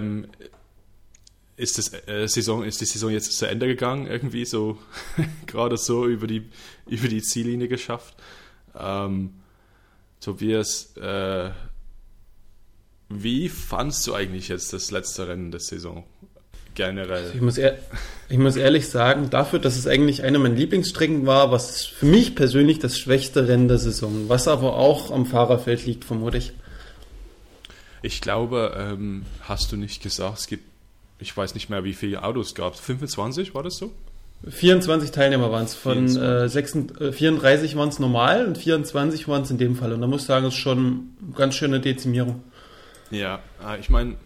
ähm, ist, das, äh, Saison, ist die Saison jetzt zu Ende gegangen, irgendwie so gerade so über die, über die Ziellinie geschafft. Ähm, Tobias, äh, wie fandst du eigentlich jetzt das letzte Rennen der Saison? Generell. Ich muss, ich muss ehrlich sagen, dafür, dass es eigentlich eine meiner Lieblingsstrecken war, was für mich persönlich das schwächste Rennen der Saison, was aber auch am Fahrerfeld liegt, vermute ich. Glaube, ähm, hast du nicht gesagt, es gibt, ich weiß nicht mehr, wie viele Autos gab es. 25 war das so? 24 Teilnehmer waren es. Von 24. Äh, 36, äh, 34 waren es normal und 24 waren es in dem Fall. Und da muss ich sagen, es ist schon eine ganz schöne Dezimierung. Ja, äh, ich meine,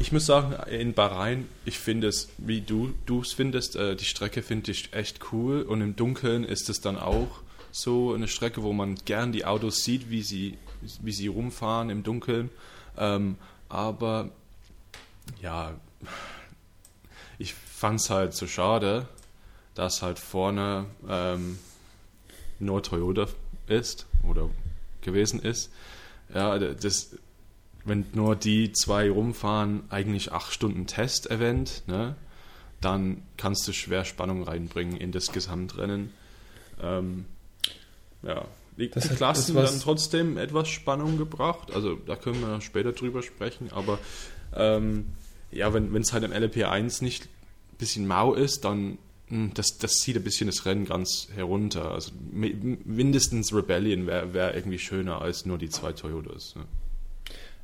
ich muss sagen, in Bahrain, ich finde es, wie du es findest, äh, die Strecke finde ich echt cool und im Dunkeln ist es dann auch so eine Strecke, wo man gern die Autos sieht, wie sie, wie sie rumfahren im Dunkeln. Ähm, aber ja, ich fand es halt so schade, dass halt vorne ähm, nur Toyota ist oder gewesen ist. Ja, das, wenn nur die zwei rumfahren, eigentlich acht Stunden Test-Event, ne, dann kannst du schwer Spannung reinbringen in das Gesamtrennen. Ähm, ja, die das Klassen dann trotzdem etwas Spannung gebracht. Also da können wir später drüber sprechen, aber ähm, ja, wenn es halt im LP1 nicht ein bisschen mau ist, dann hm, das, das zieht ein bisschen das Rennen ganz herunter. Also mindestens Rebellion wäre wär irgendwie schöner als nur die zwei Toyotas. Ne?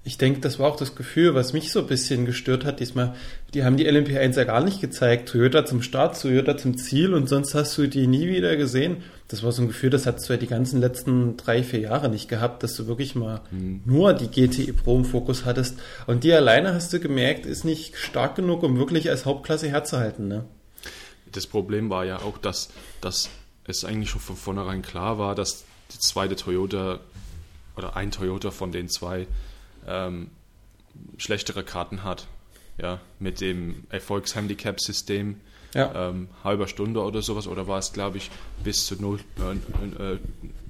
Ich denke, das war auch das Gefühl, was mich so ein bisschen gestört hat diesmal. Die haben die LMP1 ja gar nicht gezeigt. Toyota zum Start, Toyota zum Ziel und sonst hast du die nie wieder gesehen. Das war so ein Gefühl, das hat du ja die ganzen letzten drei, vier Jahre nicht gehabt, dass du wirklich mal mhm. nur die GTI Pro im Fokus hattest. Und die alleine hast du gemerkt, ist nicht stark genug, um wirklich als Hauptklasse herzuhalten. Ne? Das Problem war ja auch, dass, dass es eigentlich schon von vornherein klar war, dass die zweite Toyota oder ein Toyota von den zwei ähm, schlechtere Karten hat. Ja, mit dem Erfolgshandicap-System. Ja. Ähm, halber Stunde oder sowas, oder war es, glaube ich, bis zu 0, äh, äh,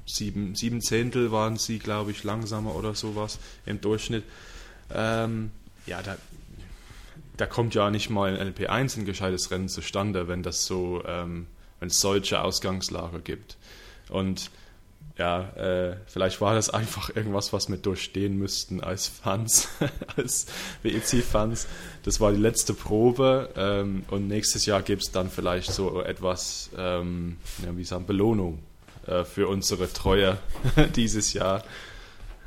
sieben, sieben Zehntel waren sie, glaube ich, langsamer oder sowas im Durchschnitt. Ähm, ja, da, da kommt ja nicht mal ein LP1 ein gescheites Rennen zustande, wenn das so, ähm, wenn es solche Ausgangslage gibt. Und ja, äh, vielleicht war das einfach irgendwas, was wir durchstehen müssten als Fans, als WEC-Fans. Das war die letzte Probe ähm, und nächstes Jahr gibt es dann vielleicht so etwas, ähm, ja, wie sagen, Belohnung äh, für unsere Treue dieses Jahr.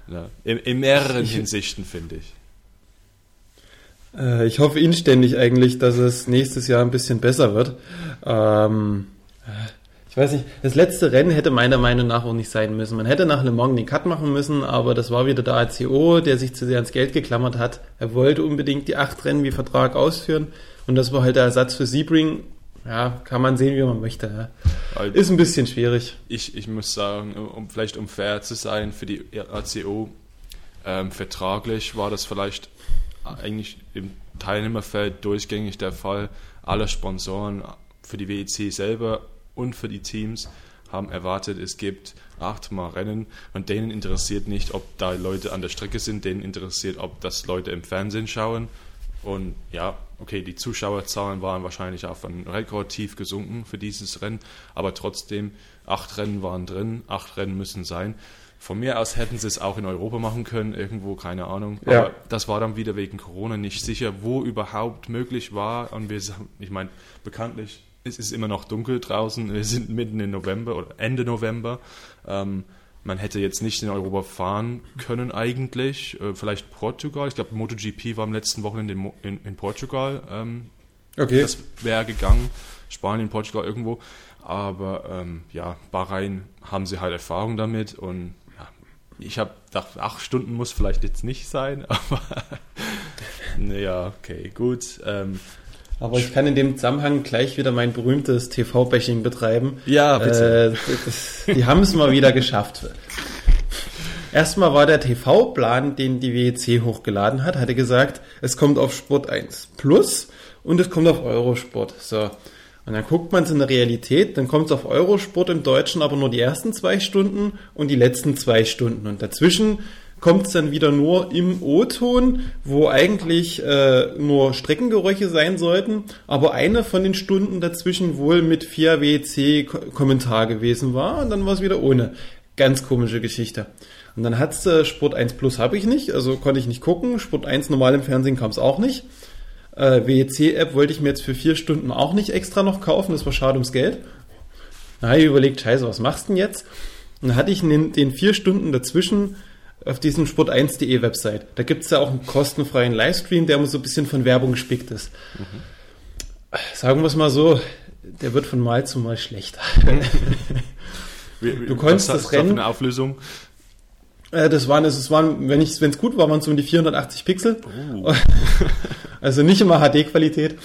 Ja, in, in, mehreren ich, Hinsichten, finde ich. Äh, ich hoffe inständig eigentlich, dass es nächstes Jahr ein bisschen besser wird. Ähm, ich weiß nicht, das letzte Rennen hätte meiner Meinung nach auch nicht sein müssen. Man hätte nach Le Mans den Cut machen müssen, aber das war wieder der ACO, der sich zu sehr ans Geld geklammert hat. Er wollte unbedingt die acht Rennen wie Vertrag ausführen und das war halt der Ersatz für Sebring. Ja, kann man sehen, wie man möchte. Ja. Also Ist ein bisschen schwierig. Ich, ich muss sagen, um vielleicht um fair zu sein für die ACO, ähm, vertraglich war das vielleicht eigentlich im Teilnehmerfeld durchgängig der Fall. Alle Sponsoren für die WEC selber und für die Teams haben erwartet, es gibt achtmal Rennen und denen interessiert nicht, ob da Leute an der Strecke sind, denen interessiert, ob das Leute im Fernsehen schauen. Und ja, okay, die Zuschauerzahlen waren wahrscheinlich auf ein Rekordtief gesunken für dieses Rennen, aber trotzdem, acht Rennen waren drin, acht Rennen müssen sein. Von mir aus hätten sie es auch in Europa machen können, irgendwo, keine Ahnung. Ja. Aber das war dann wieder wegen Corona nicht sicher, wo überhaupt möglich war. Und wir, ich meine, bekanntlich es ist immer noch dunkel draußen. Wir sind mitten in November oder Ende November. Ähm, man hätte jetzt nicht in Europa fahren können eigentlich. Äh, vielleicht Portugal. Ich glaube, MotoGP war am letzten Wochenende in, in, in Portugal. Ähm, okay. Das wäre gegangen. Spanien, Portugal irgendwo. Aber ähm, ja, Bahrain haben sie halt Erfahrung damit und ja, ich habe gedacht, acht Stunden muss vielleicht jetzt nicht sein, aber naja, okay, gut. Ähm, aber ich kann in dem Zusammenhang gleich wieder mein berühmtes TV-Bashing betreiben. Ja, bitte. Äh, die haben es mal wieder geschafft. Erstmal war der TV-Plan, den die WEC hochgeladen hat, hatte gesagt, es kommt auf Sport 1 Plus und es kommt auf Eurosport. So. Und dann guckt man es in der Realität, dann kommt es auf Eurosport im Deutschen aber nur die ersten zwei Stunden und die letzten zwei Stunden. Und dazwischen kommt es dann wieder nur im O-Ton, wo eigentlich äh, nur Streckengeräusche sein sollten, aber eine von den Stunden dazwischen wohl mit 4 WC Kommentar gewesen war und dann war es wieder ohne. Ganz komische Geschichte. Und dann hat's äh, Sport 1 Plus habe ich nicht, also konnte ich nicht gucken. Sport 1 normal im Fernsehen kam es auch nicht. Äh, WEC-App wollte ich mir jetzt für vier Stunden auch nicht extra noch kaufen, das war schade ums Geld. Habe ich überlegt, scheiße, was machst du denn jetzt? Und dann hatte ich in den vier Stunden dazwischen auf diesem sport1.de Website. Da gibt es ja auch einen kostenfreien Livestream, der immer so ein bisschen von Werbung gespickt ist. Mhm. Sagen wir es mal so, der wird von Mal zu Mal schlechter. du konntest das Rennen. Eine Auflösung? Äh, das waren, es waren, wenn es gut war, waren es um die 480 Pixel. Oh. also nicht immer HD-Qualität.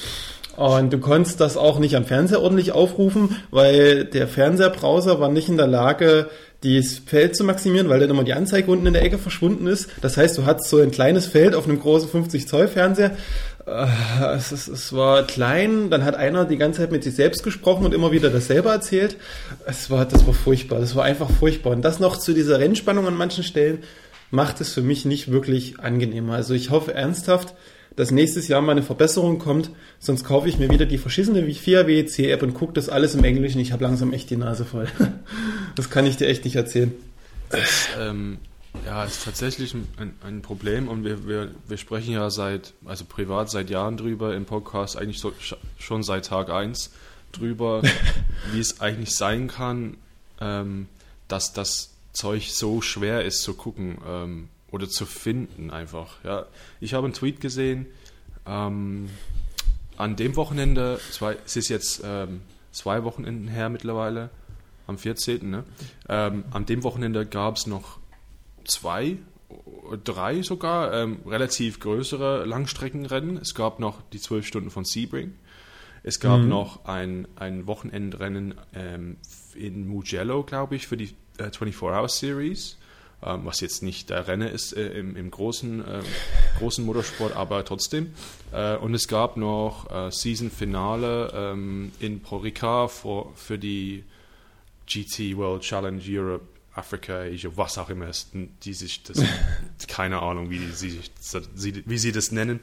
Und du konntest das auch nicht am Fernseher ordentlich aufrufen, weil der Fernseherbrowser war nicht in der Lage, dieses Feld zu maximieren, weil dann immer die Anzeige unten in der Ecke verschwunden ist. Das heißt, du hattest so ein kleines Feld auf einem großen 50 Zoll Fernseher. Äh, es, es, es war klein, dann hat einer die ganze Zeit mit sich selbst gesprochen und immer wieder dasselbe erzählt. Es war, das war furchtbar, das war einfach furchtbar. Und das noch zu dieser Rennspannung an manchen Stellen macht es für mich nicht wirklich angenehmer. Also ich hoffe ernsthaft, dass nächstes Jahr mal eine Verbesserung kommt, sonst kaufe ich mir wieder die verschissene FIA WEC App und gucke das alles im Englischen. Ich habe langsam echt die Nase voll. Das kann ich dir echt nicht erzählen. Das, ähm, ja, ist tatsächlich ein, ein Problem und wir, wir, wir sprechen ja seit, also privat seit Jahren drüber im Podcast, eigentlich so, schon seit Tag 1 drüber, wie es eigentlich sein kann, ähm, dass das Zeug so schwer ist zu gucken. Ähm, oder zu finden einfach. Ja, ich habe einen Tweet gesehen. Ähm, an dem Wochenende, zwei, es ist jetzt ähm, zwei Wochenenden her mittlerweile, am 14. Ne? Ähm, an dem Wochenende gab es noch zwei, drei sogar, ähm, relativ größere Langstreckenrennen. Es gab noch die zwölf Stunden von Sebring. Es gab mhm. noch ein, ein Wochenendrennen ähm, in Mugello, glaube ich, für die äh, 24-Hour-Series. Ähm, was jetzt nicht der Renner ist äh, im, im, großen, äh, großen Motorsport, aber trotzdem. Äh, und es gab noch äh, Season-Finale ähm, in Porica für, für die GT World Challenge Europe Africa, Asia, was auch immer ist, die sich das, keine Ahnung, wie, die, sie, wie sie das nennen.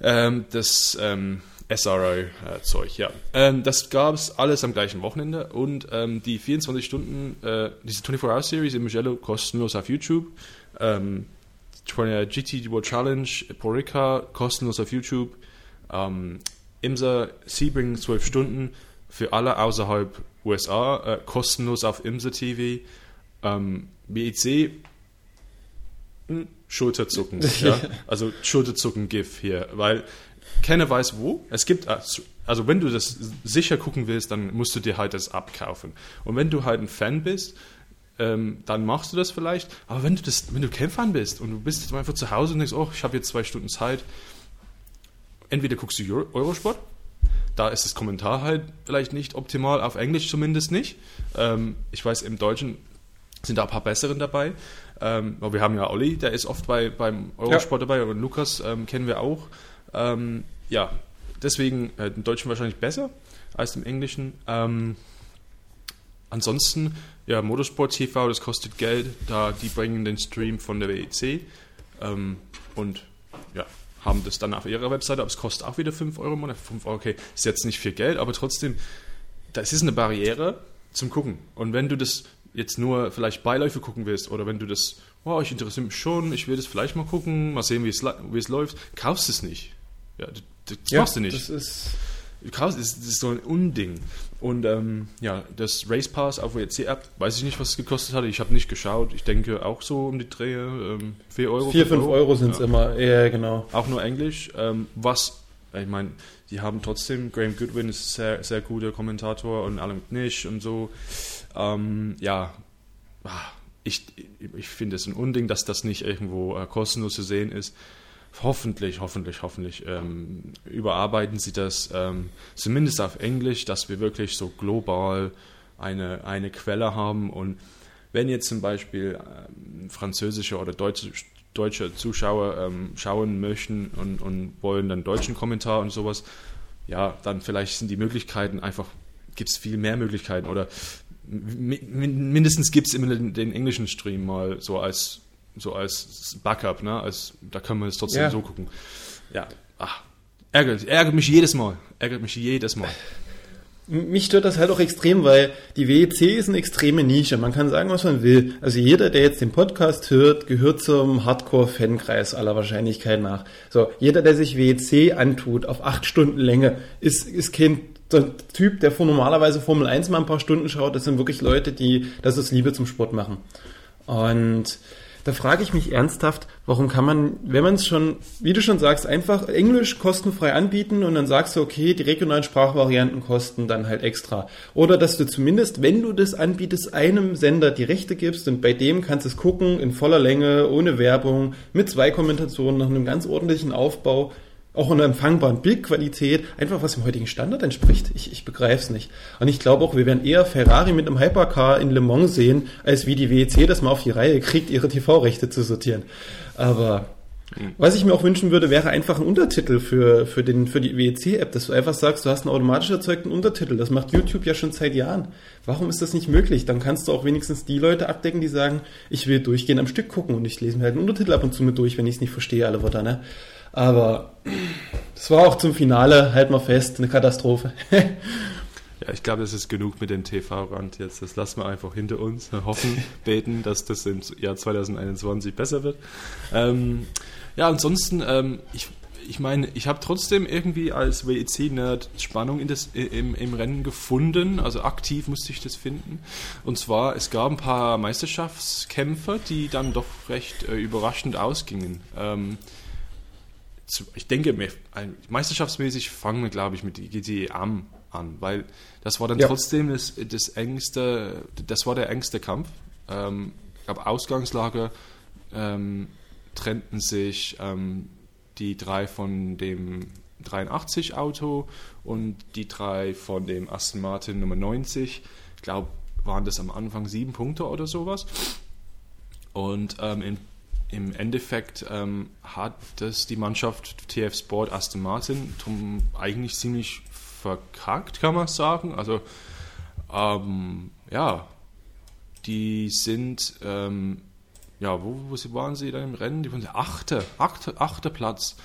Ähm, das ähm, SRO-Zeug, ja. Ähm, das gab es alles am gleichen Wochenende und ähm, die 24 Stunden, äh, diese 24-Hour-Series in Mugello kostenlos auf YouTube. Ähm, GT World Challenge, Porica kostenlos auf YouTube. Ähm, Imsa Sebring 12 Stunden für alle außerhalb USA, äh, kostenlos auf Imsa TV. Ähm, BEC Schulterzucken, ja? also Schulterzucken-GIF hier, weil keiner weiß wo. Es gibt, also wenn du das sicher gucken willst, dann musst du dir halt das abkaufen. Und wenn du halt ein Fan bist, ähm, dann machst du das vielleicht. Aber wenn du das, wenn du kein Fan bist und du bist jetzt einfach zu Hause und denkst, oh, ich habe jetzt zwei Stunden Zeit, entweder guckst du Eurosport, da ist das Kommentar halt vielleicht nicht optimal, auf Englisch zumindest nicht. Ähm, ich weiß, im Deutschen sind da ein paar besseren dabei. Ähm, aber wir haben ja Olli, der ist oft bei, beim Eurosport ja. dabei und Lukas ähm, kennen wir auch. Ähm, ja, deswegen äh, im Deutschen wahrscheinlich besser als im Englischen. Ähm, ansonsten, ja, Motorsport TV, das kostet Geld, da die bringen den Stream von der WEC ähm, und ja, haben das dann auf ihrer Webseite, aber es kostet auch wieder 5 Euro im Monat. 5 Euro, okay, ist jetzt nicht viel Geld, aber trotzdem, das ist eine Barriere zum Gucken. Und wenn du das jetzt nur vielleicht Beiläufe gucken willst oder wenn du das, oh, ich interessiere mich schon, ich will das vielleicht mal gucken, mal sehen, wie es, wie es läuft, kaufst es nicht. Ja, das, das ja, machst du nicht. Das ist, das ist so ein Unding. Und ähm, ja, das Race Pass auf WC-App, weiß ich nicht, was es gekostet hat. Ich habe nicht geschaut. Ich denke auch so um die Drehe. Ähm, 4 Euro. 4, 5 Euro, Euro sind es ja. immer. Ja, genau. Auch nur Englisch. Ähm, was, ich meine, die haben trotzdem, Graham Goodwin ist ein sehr, sehr guter Kommentator und Alan Knish und so. Ähm, ja, ah, ich, ich finde es ein Unding, dass das nicht irgendwo äh, kostenlos zu sehen ist hoffentlich, hoffentlich, hoffentlich ähm, überarbeiten sie das ähm, zumindest auf Englisch, dass wir wirklich so global eine, eine Quelle haben. Und wenn jetzt zum Beispiel ähm, französische oder deutsche, deutsche Zuschauer ähm, schauen möchten und, und wollen dann deutschen Kommentar und sowas, ja, dann vielleicht sind die Möglichkeiten einfach, gibt es viel mehr Möglichkeiten oder mindestens gibt es immer den, englischen Stream mal so als so als Backup, ne? Als, da können wir es trotzdem Ja. so gucken. Ja, ach, ärgert, ärgert mich jedes Mal. Ärgert mich jedes Mal. Mich stört das halt auch extrem, weil die WEC ist eine extreme Nische. Man kann sagen, was man will. Also jeder, der jetzt den Podcast hört, gehört zum Hardcore-Fankreis aller Wahrscheinlichkeit nach. So, jeder, der sich WEC antut auf acht Stunden Länge, ist, ist kein der Typ, der vor normalerweise Formel 1 mal ein paar Stunden schaut. Das sind wirklich Leute, die das ist Liebe zum Sport machen. Und da frage ich mich ernsthaft, warum kann man, wenn man es schon, wie du schon sagst, einfach Englisch kostenfrei anbieten und dann sagst du, okay, die regionalen Sprachvarianten kosten dann halt extra. Oder dass du zumindest, wenn du das anbietest, einem Sender die Rechte gibst und bei dem kannst du es gucken in voller Länge, ohne Werbung, mit zwei Kommentationen, nach einem ganz ordentlichen Aufbau auch in einer empfangbaren Bildqualität, einfach was dem heutigen Standard entspricht. Ich, ich begreife es nicht. Und ich glaube auch, wir werden eher Ferrari mit einem Hypercar in Le Mans sehen, als wie die WEC das mal auf die Reihe kriegt, ihre TV-Rechte zu sortieren. Aber was ich mir auch wünschen würde, wäre einfach ein Untertitel für, für, den, für die WEC-App, dass du einfach sagst, du hast einen automatisch erzeugten Untertitel. Das macht YouTube ja schon seit Jahren. Warum ist das nicht möglich? Dann kannst du auch wenigstens die Leute abdecken, die sagen, ich will durchgehend am Stück gucken und ich lese mir halt einen Untertitel ab und zu mit durch, wenn ich es nicht verstehe, alle Wörter, ne? Aber das war auch zum Finale, halt mal fest, eine Katastrophe. Ja, ich glaube, das ist genug mit dem TV-Rand jetzt. Das lassen wir einfach hinter uns. Hoffen, beten, dass das im Jahr 2021 besser wird. Ähm, ja, ansonsten, ähm, ich, ich meine, ich habe trotzdem irgendwie als WEC-Nerd Spannung in das, im, im Rennen gefunden. Also aktiv musste ich das finden. Und zwar, es gab ein paar Meisterschaftskämpfe, die dann doch recht äh, überraschend ausgingen. Ähm, ich denke, meisterschaftsmäßig fangen wir, glaube ich, mit GT Am an, weil das war dann Ja. trotzdem das, das engste, das war der engste Kampf. Ähm, glaube, Ausgangslage ähm, trennten sich ähm, die drei von dem 83 Auto und die drei von dem Aston Martin Nummer 90. Ich glaube, waren das am Anfang sieben Punkte oder sowas. Und ähm, im, im Endeffekt ähm, hat das die Mannschaft TF Sport Aston Martin eigentlich ziemlich verkackt, kann man sagen. Also ähm, ja, die sind ähm, ja, wo, wo waren sie dann im Rennen? Die waren der achte, achte, achte Platz.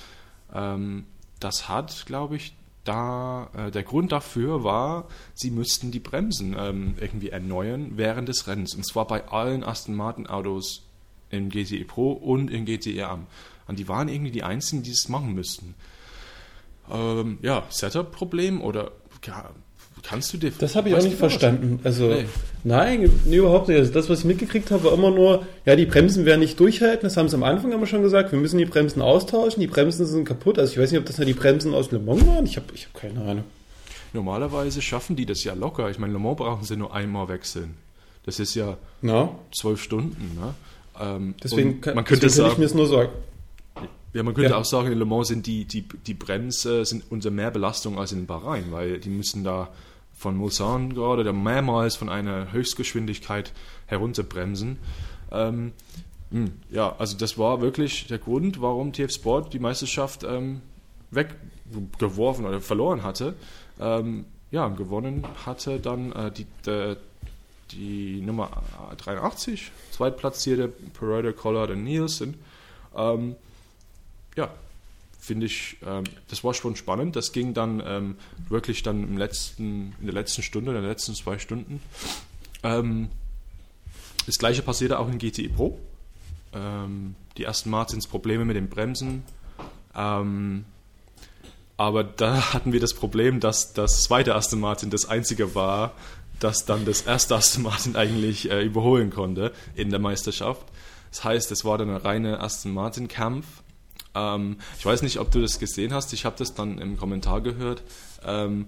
Ähm, das hat, glaube ich, da äh, der Grund dafür war, sie müssten die Bremsen ähm, irgendwie erneuern während des Rennens. Und zwar bei allen Aston Martin Autos im GTE Pro und im GTE Am. Und die waren irgendwie die einzigen, die es machen müssten. Ähm, ja, Setup-Problem oder ja, kannst du dir Das habe ich auch nicht verstanden. Also, Nee. nein, nee, überhaupt nicht. Also das, was ich mitgekriegt habe, war immer nur, ja, die Bremsen werden nicht durchhalten. Das haben sie am Anfang immer schon gesagt. Wir müssen die Bremsen austauschen. Die Bremsen sind kaputt. Also ich weiß nicht, ob das ja die Bremsen aus Le Mans waren. Ich habe ich hab keine Ahnung. Normalerweise schaffen die das ja locker. Ich meine, Le Mans brauchen sie nur einmal wechseln. Das ist ja zwölf Stunden. Ne? Ähm, deswegen, kann, man könnte deswegen kann ich mir es nur sagen. ja, man könnte Ja. auch sagen, in Le Mans sind die, die, die Bremse sind unter mehr Belastung als in Bahrain, weil die müssen da von Mulsanne gerade oder mehrmals von einer Höchstgeschwindigkeit herunterbremsen. Ähm, mh, ja, also das war wirklich der Grund, warum TF Sport die Meisterschaft ähm, weggeworfen oder verloren hatte. Ähm, ja, gewonnen hatte dann äh, die, der, die Nummer 83, zweitplatzierte Paredo Collard und Nielsen. Ähm, ja, finde ich, ähm, das war schon spannend. Das ging dann ähm, wirklich dann im letzten, in der letzten Stunde, in den letzten zwei Stunden. Ähm, das gleiche passierte auch in GTE Pro. Ähm, die ersten Martins Probleme mit den Bremsen. Ähm, aber da hatten wir das Problem, dass das zweite Aston Martin das einzige war, das dann das erste Aston Martin eigentlich äh, überholen konnte in der Meisterschaft. Das heißt, es war dann ein reiner Aston Martin Kampf. Ähm, ich weiß nicht, ob du das gesehen hast. Ich habe das dann im Kommentar gehört. Ähm,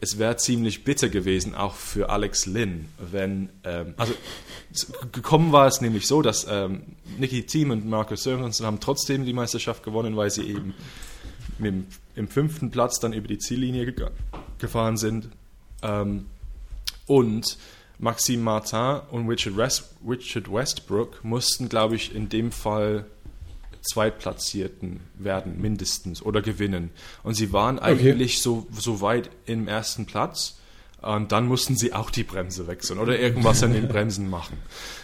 es wäre ziemlich bitter gewesen, auch für Alex Lynn, wenn, ähm, also gekommen war es nämlich so, dass ähm, Nicky Thiem und Marcus Sörensen haben trotzdem die Meisterschaft gewonnen, weil sie eben mit im fünften Platz dann über die Ziellinie gega- gefahren sind. Ähm, und Maxime Martin und Richard, West, Richard Westbrook mussten, glaube ich, in dem Fall Zweitplatzierten werden, mindestens, oder gewinnen. Und sie waren eigentlich so, so weit im ersten Platz. Und dann mussten sie auch die Bremse wechseln oder irgendwas an den Bremsen machen.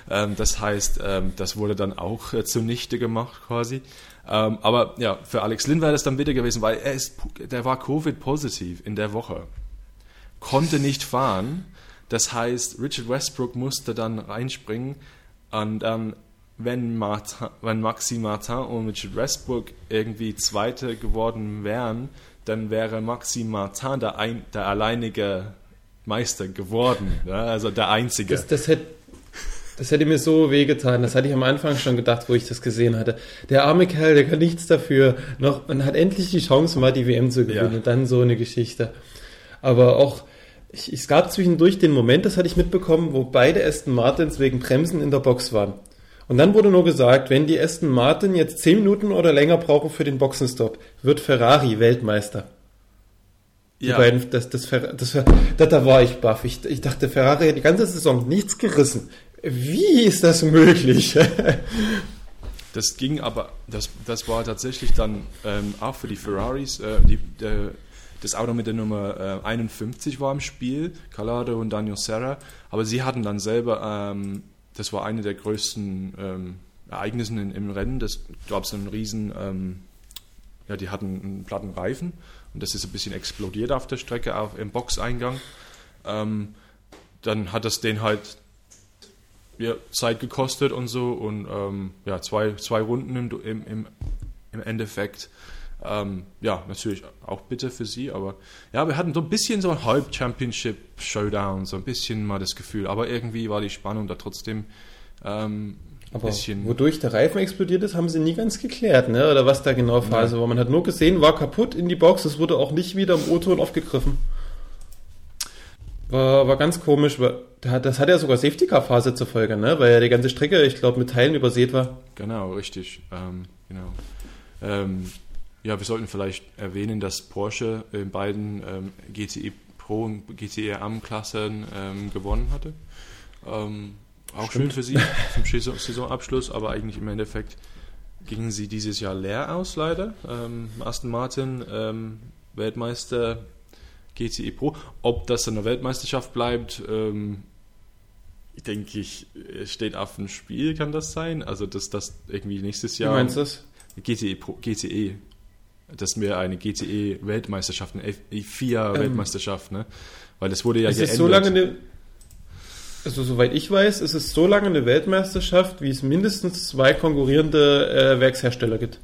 Ähm, das heißt, ähm, das wurde dann auch äh, zunichte gemacht quasi. Ähm, aber ja, für Alex Lynn wäre das dann bitter gewesen, weil er ist, der war Covid-positiv in der Woche. Konnte nicht fahren. Das heißt, Richard Westbrook musste dann reinspringen und dann, wenn, Martin, wenn Maxi Martin und Richard Westbrook irgendwie Zweite geworden wären, dann wäre Maxi Martin der, ein, der alleinige Meister geworden. Ja? Also der Einzige. Das, das, hätte, das hätte mir so wehgetan. Das hatte ich am Anfang schon gedacht, wo ich das gesehen hatte. Der arme Kerl, der kann nichts dafür. Noch, man hat endlich die Chance, mal die WM zu gewinnen. Ja. Und dann so eine Geschichte. Aber auch, ich, es gab zwischendurch den Moment, das hatte ich mitbekommen, wo beide Aston Martins wegen Bremsen in der Box waren. Und dann wurde nur gesagt, wenn die Aston Martin jetzt 10 Minuten oder länger brauchen für den Boxenstopp, wird Ferrari Weltmeister. Die ja. beiden, das, das, das, das, da, da war ich baff. Ich, ich dachte, Ferrari hat die ganze Saison nichts gerissen. Wie ist das möglich? das ging aber, das, das war tatsächlich dann ähm, auch für die Ferraris, äh, die, der, das Auto mit der Nummer äh, 51 war im Spiel, Calado und Daniel Serra, aber sie hatten dann selber ähm, das war eine der größten ähm, Ereignisse in, im Rennen. Das gab es einen riesen, ähm, ja, die hatten einen platten Reifen und das ist ein bisschen explodiert auf der Strecke, auch im Boxeingang. Ähm, dann hat das den halt Zeit gekostet und so und ähm, ja, zwei, zwei Runden im, im, im Endeffekt. Ähm, ja, natürlich auch bitter für sie, aber ja, wir hatten so ein bisschen so ein Halb-Championship-Showdown, so ein bisschen mal das Gefühl, aber irgendwie war die Spannung da trotzdem ähm, aber bisschen. Wodurch der Reifen explodiert ist, haben sie nie ganz geklärt, ne? Oder was da genau Phase ja. war. Man hat nur gesehen, war kaputt in die Box, es wurde auch nicht wieder im O-Ton aufgegriffen. War, war ganz komisch, das hat ja sogar Safety-Car-Phase zur Folge, ne? Weil ja die ganze Strecke, ich glaube, mit Teilen übersät war. Genau, richtig. Ähm, genau. Ähm, ja, wir sollten vielleicht erwähnen, dass Porsche in beiden ähm, GTE Pro und GTE Am-Klassen ähm, gewonnen hatte. Ähm, auch Stimmt. schön für sie zum Saisonabschluss, aber eigentlich im Endeffekt gingen sie dieses Jahr leer aus, leider. Ähm, Aston Martin, ähm, Weltmeister GTE Pro. Ob das eine Weltmeisterschaft bleibt, ähm, denke ich, steht auf dem Spiel, kann das sein? Also, dass das irgendwie nächstes Jahr. Wie meinst du das? GTE Pro, GTE dass wir eine GTE-Weltmeisterschaft, eine FIA-Weltmeisterschaft, ähm, ne? Weil das wurde ja es geändert. Ist so lange eine, also soweit ich weiß, ist es so lange eine Weltmeisterschaft, wie es mindestens zwei konkurrierende äh, Werkshersteller gibt.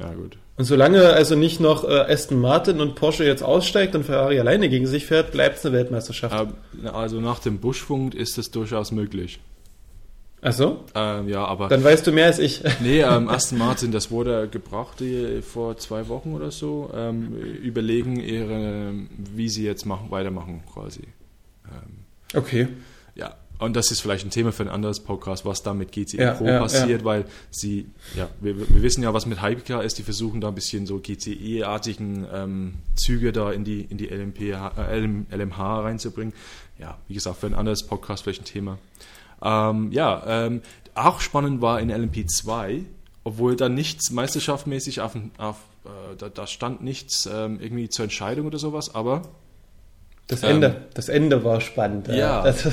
Ja, gut. Und solange also nicht noch äh, Aston Martin und Porsche jetzt aussteigt und Ferrari alleine gegen sich fährt, bleibt es eine Weltmeisterschaft. Also nach dem Buschfunk ist es durchaus möglich. Ach so? Ähm, ja, aber. Dann weißt du mehr als ich. nee, ähm, Aston Martin, das wurde gebracht die, vor zwei Wochen oder so. Ähm, überlegen ihre, wie sie jetzt machen, weitermachen quasi. Ähm, okay. Ja, und das ist vielleicht ein Thema für ein anderes Podcast, was da mit GTE ja, Pro ja, passiert, ja. weil sie, ja, wir, wir, wissen ja, was mit Hypercar ist, die versuchen da ein bisschen so GTE-artigen ähm, Züge da in die, in die LMP, äh, LM, LMH reinzubringen. Ja, wie gesagt, für ein anderes Podcast vielleicht ein Thema. Ähm, ja, ähm, auch spannend war in LMP2, obwohl da nichts meisterschaftmäßig auf, auf äh, da, da, stand nichts ähm, irgendwie zur Entscheidung oder sowas, aber das Ende, ähm, das Ende war spannend. Ja, das,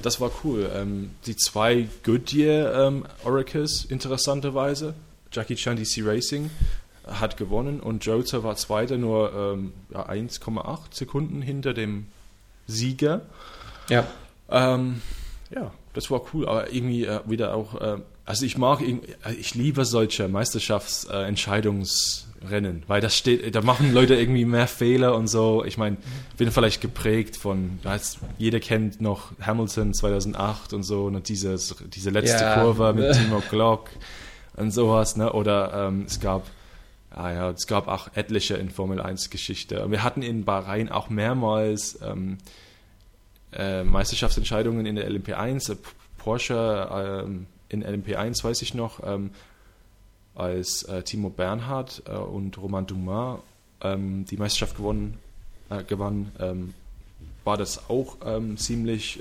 das war cool. Ähm, die zwei Goodyear ähm, Oracles interessanterweise, Jackie Chan DC Racing hat gewonnen und Jota war Zweiter, nur ähm, ja, 1,8 Sekunden hinter dem Sieger. Ja. Ähm, ja, das war cool, aber irgendwie äh, wieder auch, äh, also ich mag, äh, ich liebe solche Meisterschaftsentscheidungsrennen, äh, weil das steht, da machen Leute irgendwie mehr Fehler und so. Ich meine, bin vielleicht geprägt von, jeder kennt noch Hamilton 2008 und so, und dieses, diese letzte ja. Kurve mit Timo Glock und sowas, ne? Oder ähm, es gab Ah ja, es gab auch etliche in Formel 1 Geschichte. Wir hatten in Bahrain auch mehrmals ähm, äh, Meisterschaftsentscheidungen in der LMP1, äh, Porsche ähm, in LMP1 weiß ich noch, ähm, als äh, Timo Bernhard äh, und Roman Dumas ähm, die Meisterschaft gewonnen, äh, gewann, war das auch ziemlich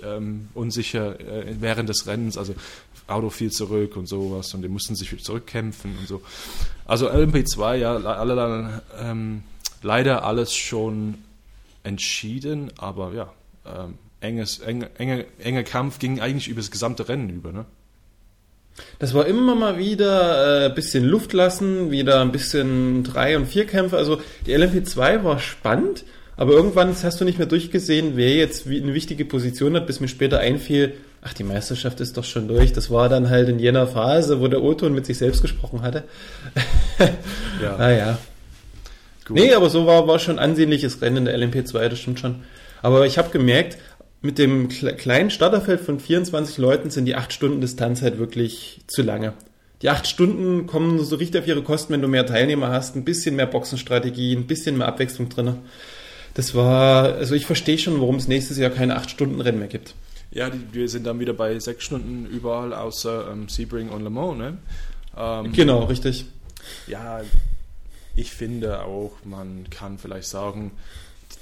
unsicher während des Rennens. Also Auto fiel zurück und sowas und die mussten sich zurückkämpfen und so. Also LMP2, ja, alle, ähm, leider alles schon entschieden, aber ja, ähm, enges, enge, enge, enger Kampf ging eigentlich über das gesamte Rennen über. Ne? Das war immer mal wieder ein äh, bisschen Luft lassen, wieder ein bisschen Drei- und Vierkämpfe. Also die LMP2 war spannend, aber irgendwann hast du nicht mehr durchgesehen, wer jetzt eine wichtige Position hat, bis mir später einfiel, ach, die Meisterschaft ist doch schon durch. Das war dann halt in jener Phase, wo der Oton mit sich selbst gesprochen hatte. ja. Naja. Gut. Nee, aber so war, war schon ansehnliches Rennen in der LMP2, das stimmt schon. Aber ich habe gemerkt, mit dem kleinen Starterfeld von 24 Leuten sind die 8 Stunden Distanz halt wirklich zu lange. Die 8 Stunden kommen so richtig auf ihre Kosten, wenn du mehr Teilnehmer hast, ein bisschen mehr Boxenstrategie, ein bisschen mehr Abwechslung drin. Das war, also ich verstehe schon, warum es nächstes Jahr keine 8 Stunden Rennen mehr gibt. Ja, die, wir sind dann wieder bei 6 Stunden überall außer ähm, Sebring und Le Mans, ne? Ähm, genau, richtig. Ja, ich finde auch, man kann vielleicht sagen,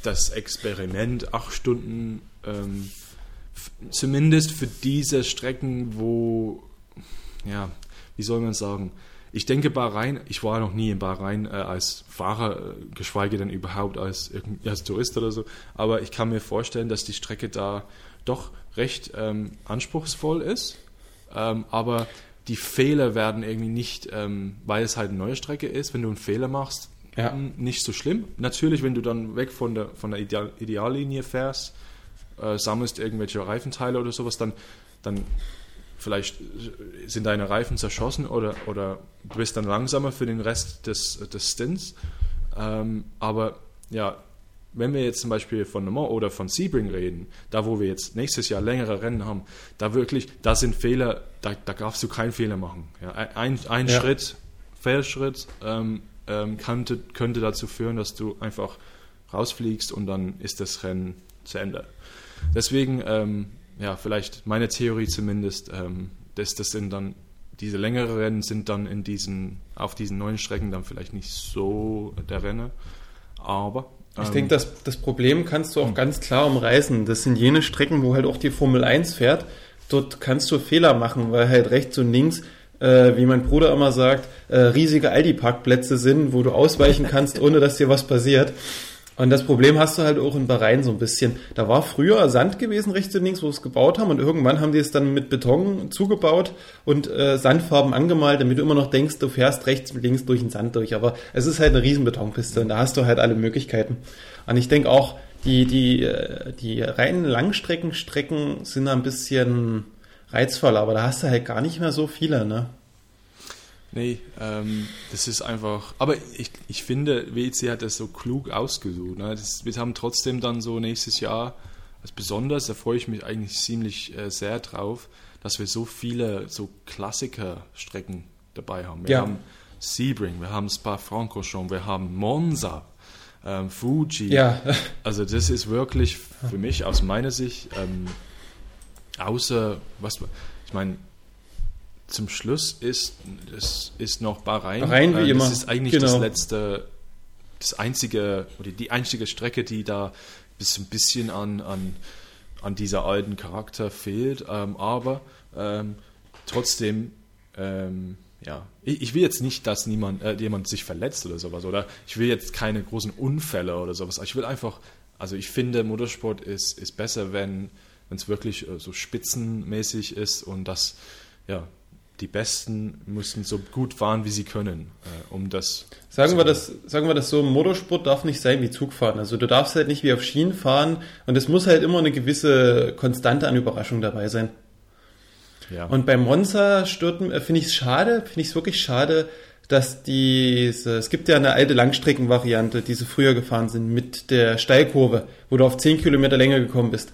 das Experiment 8 Stunden ähm, zumindest für diese Strecken, wo, ja, wie soll man sagen, ich denke Bahrain, ich war noch nie in Bahrain äh, als Fahrer, äh, geschweige denn überhaupt als, als Tourist oder so, aber ich kann mir vorstellen, dass die Strecke da doch recht ähm, anspruchsvoll ist, ähm, aber die Fehler werden irgendwie nicht, ähm, weil es halt eine neue Strecke ist, wenn du einen Fehler machst, ja. nicht so schlimm. Natürlich, wenn du dann weg von der, von der Ideal Ideallinie fährst, äh, sammelst irgendwelche Reifenteile oder sowas, dann, dann vielleicht sind deine Reifen zerschossen oder, oder du bist dann langsamer für den Rest des, des Stints. Ähm, aber ja, wenn wir jetzt zum Beispiel von Le Mans oder von Sebring reden, da wo wir jetzt nächstes Jahr längere Rennen haben, da wirklich, da sind Fehler, da, da darfst du keinen Fehler machen. Ja, ein ein ja. Schritt, Fehlschritt ähm, ähm, könnte, könnte dazu führen, dass du einfach rausfliegst und dann ist das Rennen zu Ende. Deswegen, ähm, ja, vielleicht meine Theorie zumindest, ähm, dass das sind dann diese längeren Rennen sind dann in diesen, auf diesen neuen Strecken dann vielleicht nicht so der Renner. Aber. Ähm, ich denke, das, das Problem kannst du auch hm. ganz klar umreißen. Das sind jene Strecken, wo halt auch die Formel 1 fährt. Dort kannst du Fehler machen, weil halt rechts und links äh, wie mein Bruder immer sagt, äh, riesige Aldi-Parkplätze sind, wo du ausweichen kannst, ohne dass dir was passiert. Und das Problem hast du halt auch in Bahrain so ein bisschen. Da war früher Sand gewesen, rechts und links, wo sie es gebaut haben. Und irgendwann haben die es dann mit Beton zugebaut und äh, Sandfarben angemalt, damit du immer noch denkst, du fährst rechts und links durch den Sand durch. Aber es ist halt eine Riesenbetonpiste und da hast du halt alle Möglichkeiten. Und ich denke auch, die, die, äh, die reinen Langstreckenstrecken sind ein bisschen reizvoller, aber da hast du halt gar nicht mehr so viele, ne? Nee, ähm, das ist einfach. Aber ich, ich finde, WEC hat das so klug ausgesucht. Ne? Das, wir haben trotzdem dann so nächstes Jahr als besonders, da freue ich mich eigentlich ziemlich äh, sehr drauf, dass wir so viele so Klassiker-Strecken dabei haben. Wir ja. haben Sebring, wir haben Spa-Francorchamps, wir haben Monza, ähm, Fuji. Ja. Also das ist wirklich für mich aus meiner Sicht ähm, außer was ich meine zum Schluss ist, es ist noch Bahrain. Bahrain wie äh, immer. Das ist eigentlich genau. das letzte, das einzige, oder die einzige Strecke, die da bis ein bisschen an, an, an dieser alten Charakter fehlt. Ähm, aber ähm, trotzdem, ähm, ja, ich, ich, will jetzt nicht, dass niemand, äh, jemand sich verletzt oder sowas, oder ich will jetzt keine großen Unfälle oder sowas. Ich will einfach, also ich finde, Motorsport ist, ist besser, wenn es wirklich äh, so spitzenmäßig ist und das, ja, die Besten müssen so gut fahren, wie sie können, äh, um das. Sagen wir das, sagen wir das so: Motorsport darf nicht sein wie Zugfahren. Also du darfst halt nicht wie auf Schienen fahren und es muss halt immer eine gewisse Konstante an Überraschung dabei sein. Ja. Und beim Monza störten, äh, finde ich es schade, finde ich es wirklich schade, dass diese, es gibt ja eine alte Langstreckenvariante, die sie früher gefahren sind, mit der Steilkurve, wo du auf 10 Kilometer länger gekommen bist.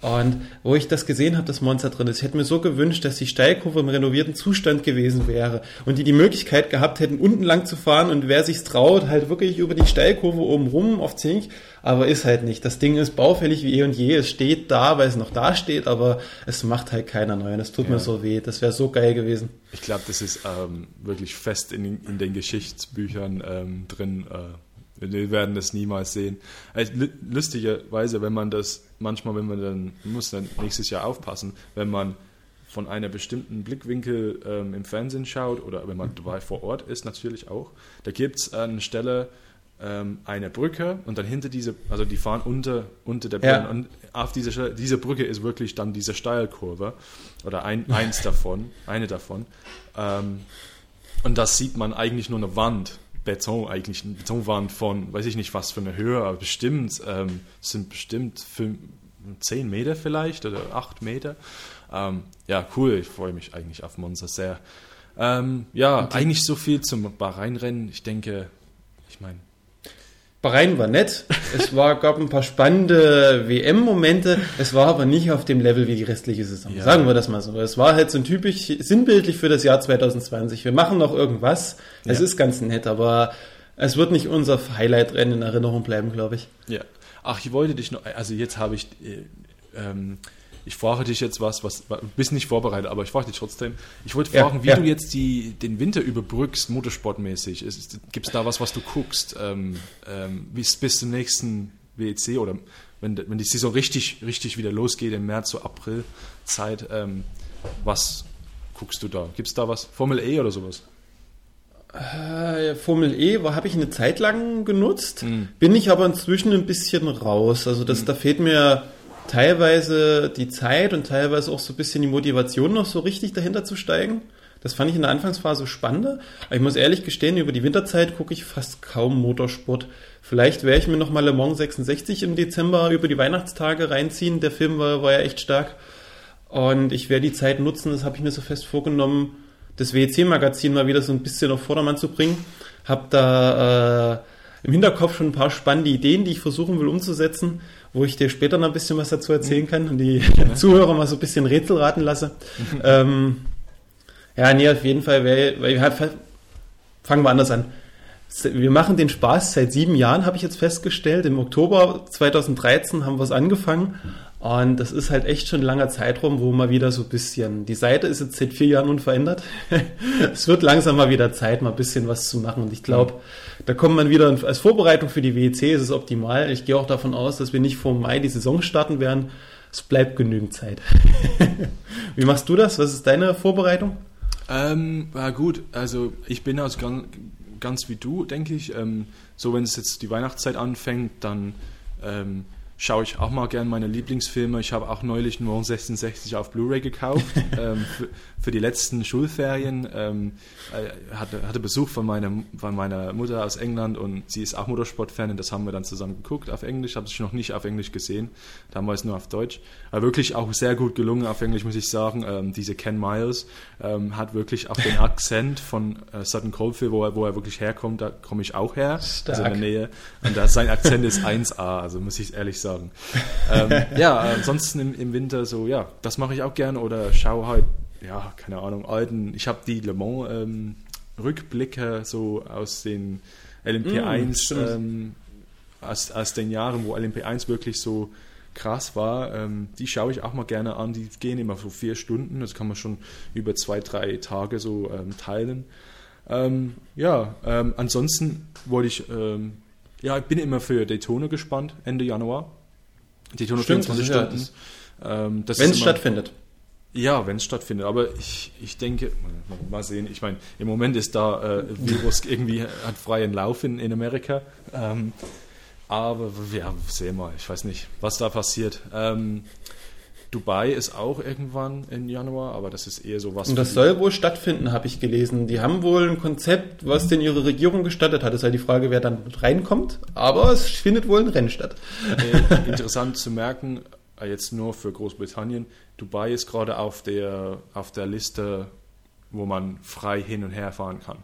Und wo ich das gesehen habe, das Monster drin ist, ich hätte mir so gewünscht, dass die Steilkurve im renovierten Zustand gewesen wäre und die die Möglichkeit gehabt hätten, unten lang zu fahren und wer sich's traut, halt wirklich über die Steilkurve oben rum auf Zink, aber ist halt nicht. Das Ding ist baufällig wie eh und je. Es steht da, weil es noch da steht, aber es macht halt keiner neu und es tut ja. mir so weh. Das wäre so geil gewesen. Ich glaube, das ist ähm, wirklich fest in, in den Geschichtsbüchern ähm, drin. Äh wir werden das niemals sehen. Also, lustigerweise, wenn man das manchmal, wenn man dann, man muss dann nächstes Jahr aufpassen, wenn man von einer bestimmten Blickwinkel ähm, im Fernsehen schaut oder wenn man dabei vor Ort ist, natürlich auch. Da gibt es eine Stelle, ähm, eine Brücke und dann hinter diese, also die fahren unter, unter der Brücke Ja. und auf dieser Stelle- diese Brücke ist wirklich dann diese Steilkurve oder ein, eins davon, eine davon. Ähm, und das sieht man eigentlich nur eine Wand, Beton, eigentlich eine Betonwand von, weiß ich nicht was für eine Höhe, aber bestimmt, ähm, es sind bestimmt fünf, 10 Meter vielleicht oder 8 Meter. Ähm, ja, cool, ich freue mich eigentlich auf Monza sehr. Ähm, ja, eigentlich so viel zum Bahrain-Rennen. Ich denke, ich meine, Bahrain war nett. Es war, gab ein paar spannende WM-Momente. Es war aber nicht auf dem Level wie die restliche Saison. Ja. Sagen wir das mal so. Es war halt so ein typisch sinnbildlich für das Jahr 2020. Wir machen noch irgendwas. Es Ja. ist ganz nett, aber es wird nicht unser Highlight-Rennen in Erinnerung bleiben, glaube ich. Ja. Ach, ich wollte dich noch, also jetzt habe ich, äh, ähm, ich frage dich jetzt was, was, du bist nicht vorbereitet, aber ich frage dich trotzdem. Ich wollte Ja, fragen, wie ja. du jetzt die, den Winter überbrückst, motorsportmäßig. Gibt es da was, was du guckst, ähm, ähm, bis, bis zum nächsten WEC oder wenn, wenn die Saison richtig, richtig wieder losgeht im März, so April Zeit, ähm, was guckst du da? Gibt es da was? Formel E oder sowas? Äh, Formel E habe ich eine Zeit lang genutzt, Mhm. bin ich aber inzwischen ein bisschen raus. Also das, da fehlt mir teilweise die Zeit und teilweise auch so ein bisschen die Motivation noch so richtig dahinter zu steigen. Das fand ich in der Anfangsphase spannender. Aber ich muss ehrlich gestehen, über die Winterzeit gucke ich fast kaum Motorsport. Vielleicht werde ich mir noch mal Le Mans 66 im Dezember über die Weihnachtstage reinziehen. Der Film war, war ja echt stark. Und ich werde die Zeit nutzen, das habe ich mir so fest vorgenommen, das WEC-Magazin mal wieder so ein bisschen auf Vordermann zu bringen. Hab da äh, im Hinterkopf schon ein paar spannende Ideen, die ich versuchen will umzusetzen, wo ich dir später noch ein bisschen was dazu erzählen kann und die Zuhörer mal so ein bisschen Rätsel raten lasse. ähm, ja, nee, auf jeden Fall, weil, weil fangen wir anders an. Wir machen den Spaß seit sieben Jahren, habe ich jetzt festgestellt. Im Oktober 2013 haben wir es angefangen. Und das ist halt echt schon ein langer Zeitraum, wo mal wieder so ein bisschen, die Seite ist jetzt seit vier Jahren unverändert. es wird langsam mal wieder Zeit, mal ein bisschen was zu machen. Und ich glaube, da kommt man wieder, als Vorbereitung für die WEC ist es optimal. Ich gehe auch davon aus, dass wir nicht vor Mai die Saison starten werden. Es bleibt genügend Zeit. Wie machst du das? Was ist deine Vorbereitung? Ähm, ja gut, also ich bin also ganz, ganz wie du, denke ich. Ähm, so wenn es jetzt die Weihnachtszeit anfängt, dann ähm, schaue ich auch mal gern meine Lieblingsfilme. Ich habe auch neulich nur 66 auf Blu-ray gekauft ähm, für, für die letzten Schulferien. Ähm, äh, hatte, hatte Besuch von meiner, von meiner Mutter aus England und sie ist auch Motorsportfan und das haben wir dann zusammen geguckt auf Englisch. Habe es noch nicht auf Englisch gesehen, damals nur auf Deutsch. Aber wirklich auch sehr gut gelungen auf Englisch, muss ich sagen. Ähm, diese Ken Miles ähm, hat wirklich auch den Akzent von äh, Sutton Coldfield, wo er, wo er wirklich herkommt, da komme ich auch her, Stark. also in der Nähe. Und da, sein Akzent ist 1A, also muss ich ehrlich sagen. ähm, ja, ansonsten im, im Winter so, ja, das mache ich auch gerne oder schaue halt, ja, keine Ahnung, alten, ich habe die Le Mans ähm, Rückblicke so aus den LMP1, Mm, ähm, aus, aus den Jahren, wo LMP1 wirklich so krass war, ähm, die schaue ich auch mal gerne an. Die gehen immer so vier Stunden, das kann man schon über zwei, drei Tage so ähm, teilen. Ähm, ja, ähm, ansonsten wollte ich, ähm, ja, ich bin immer für Daytona gespannt, Ende Januar. Daytona Stimmt, 24 das ist ja- Stunden. Ähm, Wenn es stattfindet. ja, wenn es stattfindet. Aber ich, ich denke, mal- mal sehen. Ich meine, im Moment ist da äh, Virus irgendwie hat freien Lauf in, in Amerika. Ähm, aber ja, sehen wir. Ich weiß nicht, was da passiert. Ähm, Dubai ist auch irgendwann im Januar, aber das ist eher so was. Und das soll wohl stattfinden, habe ich gelesen. Die haben wohl ein Konzept, was denn ihre Regierung gestattet hat. Es ist halt die Frage, wer dann reinkommt. Aber es findet wohl ein Rennen statt. Äh, interessant zu merken, äh, jetzt nur für Großbritannien, Dubai ist gerade auf der, auf der Liste, wo man frei hin und her fahren kann.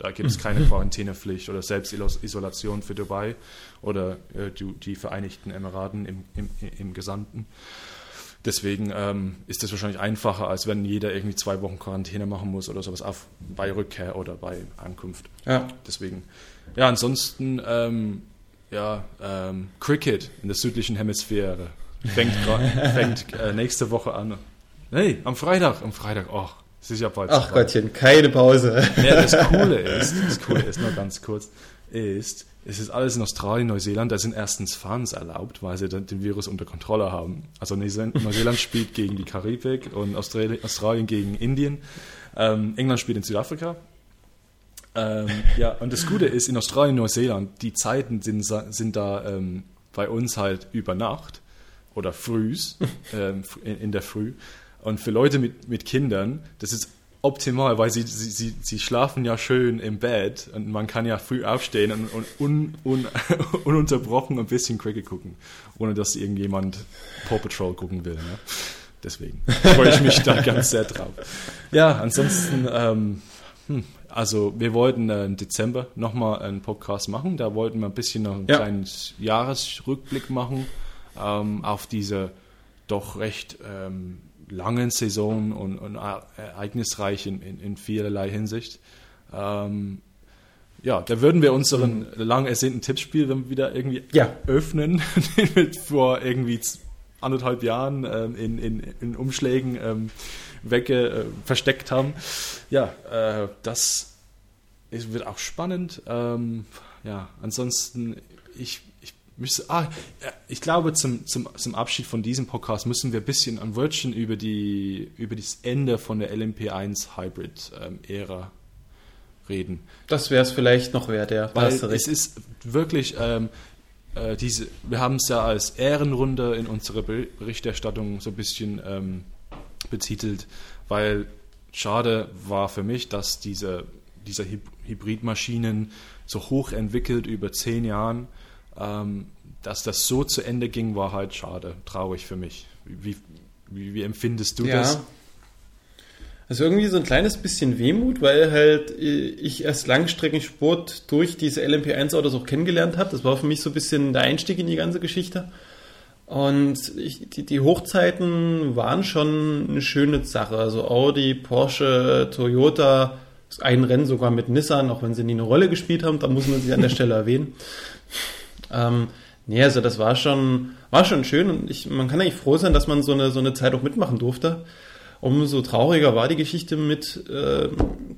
Da gibt es keine Quarantänepflicht oder Selbstisolation für Dubai oder äh, die, die Vereinigten Emiraten im, im, im Gesamten. Deswegen ähm, ist das wahrscheinlich einfacher, als wenn jeder irgendwie zwei Wochen Quarantäne machen muss oder sowas auf, bei Rückkehr oder bei Ankunft. Ja. Deswegen. Ja, ansonsten, ähm, ja, ähm, Cricket in der südlichen Hemisphäre fängt, fängt äh, nächste Woche an. Nee, am Freitag, am Freitag, ach, es ja bald. Ach soweit. Gottchen, keine Pause. Ja, das Coole ist, das Coole ist nur ganz kurz, ist, es ist alles in Australien, Neuseeland, da sind erstens Fans erlaubt, weil sie den Virus unter Kontrolle haben. Also Neuseeland, spielt gegen die Karibik und Australien, gegen Indien. Ähm, England spielt in Südafrika. Ähm, ja, und das Gute ist, in Australien und Neuseeland, die Zeiten sind, sind da ähm, bei uns halt über Nacht oder frühs, ähm, in, in, der Früh. Und für Leute mit, mit Kindern, das ist optimal, weil sie, sie, sie, sie schlafen ja schön im Bett und man kann ja früh aufstehen und, und un, un, ununterbrochen ein bisschen Cricket gucken, ohne dass irgendjemand Paw Patrol gucken will. Ne? Deswegen freue ich mich da ganz sehr drauf. Ja, ansonsten, ähm, hm, also wir wollten äh, im Dezember nochmal einen Podcast machen. Da wollten wir ein bisschen noch einen ja. kleinen Jahresrückblick machen ähm, auf diese doch recht ähm, langen Saison und, und ereignisreich in, in, in, vielerlei Hinsicht. Ähm, ja, da würden wir unseren mhm. lang ersehnten Tippspiel dann wieder irgendwie ja. öffnen, den wir vor irgendwie anderthalb Jahren ähm, in, in, in, Umschlägen ähm, wegge, äh, versteckt haben. Ja, äh, das ist, wird auch spannend. Ähm, ja, ansonsten, ich, ich müsste, ah, ich glaube, zum, zum, zum Abschied von diesem Podcast müssen wir ein bisschen ein Wörtchen über, die, über das Ende von der LMP1 Hybrid-Ära ähm, reden. Das wäre es vielleicht noch wert, ja. Weil es ist wirklich, ähm, äh, diese, wir haben es ja als Ehrenrunde in unserer Berichterstattung so ein bisschen ähm, betitelt, weil schade war für mich, dass diese, diese Hybridmaschinen so hoch entwickelt über zehn Jahren, dass das so zu Ende ging, war halt schade, traurig für mich. Wie, wie, wie empfindest du ja. das? Also irgendwie so ein kleines bisschen Wehmut, weil halt ich erst Langstreckensport durch diese LMP1-Autos auch kennengelernt habe. Das war für mich so ein bisschen der Einstieg in die ganze Geschichte. Und ich, die, die Hochzeiten waren schon eine schöne Sache. Also Audi, Porsche, Toyota, ein Rennen sogar mit Nissan, auch wenn sie nie eine Rolle gespielt haben, da muss man sich an der Stelle erwähnen. Ähm, nee, also das war schon, war schon schön und ich, man kann eigentlich froh sein, dass man so eine, so eine Zeit auch mitmachen durfte umso trauriger war die Geschichte mit, äh,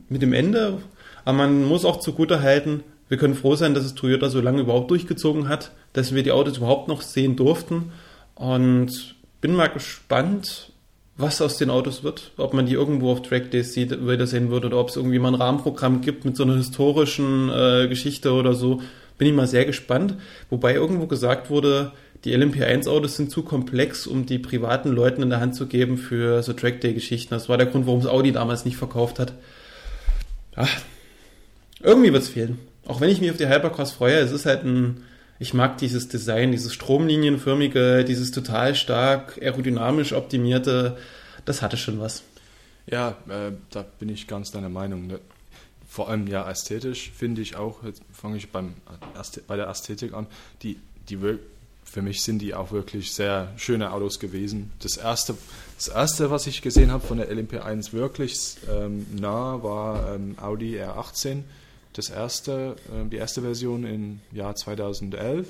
mit dem Ende. Aber man muss auch zugute halten, wir können froh sein, dass es Toyota so lange überhaupt durchgezogen hat, dass wir die Autos überhaupt noch sehen durften. Und bin mal gespannt, was aus den Autos wird. Ob man die irgendwo auf Track Days sieht, wieder sehen wird oder ob es irgendwie mal ein Rahmenprogramm gibt mit so einer historischen äh, Geschichte oder so. Bin ich mal sehr gespannt. Wobei irgendwo gesagt wurde, die LMP1-Autos sind zu komplex, um die privaten Leuten in der Hand zu geben für so Trackday-Geschichten. Das war der Grund, warum es Audi damals nicht verkauft hat. Ach, irgendwie wird es fehlen. Auch wenn ich mich auf die Hypercross freue, es ist halt ein, ich mag dieses Design, dieses stromlinienförmige, dieses total stark aerodynamisch optimierte, das hatte schon was. Ja, äh, da bin ich ganz deiner Meinung. Vor allem ja ästhetisch finde ich auch, jetzt fange ich beim, bei der Ästhetik an, die, die für mich sind die auch wirklich sehr schöne Autos gewesen. Das erste, das erste was ich gesehen habe von der LMP1 wirklich ähm, nah, war ähm, Audi R18. Das erste, äh, die erste Version im Jahr 2011.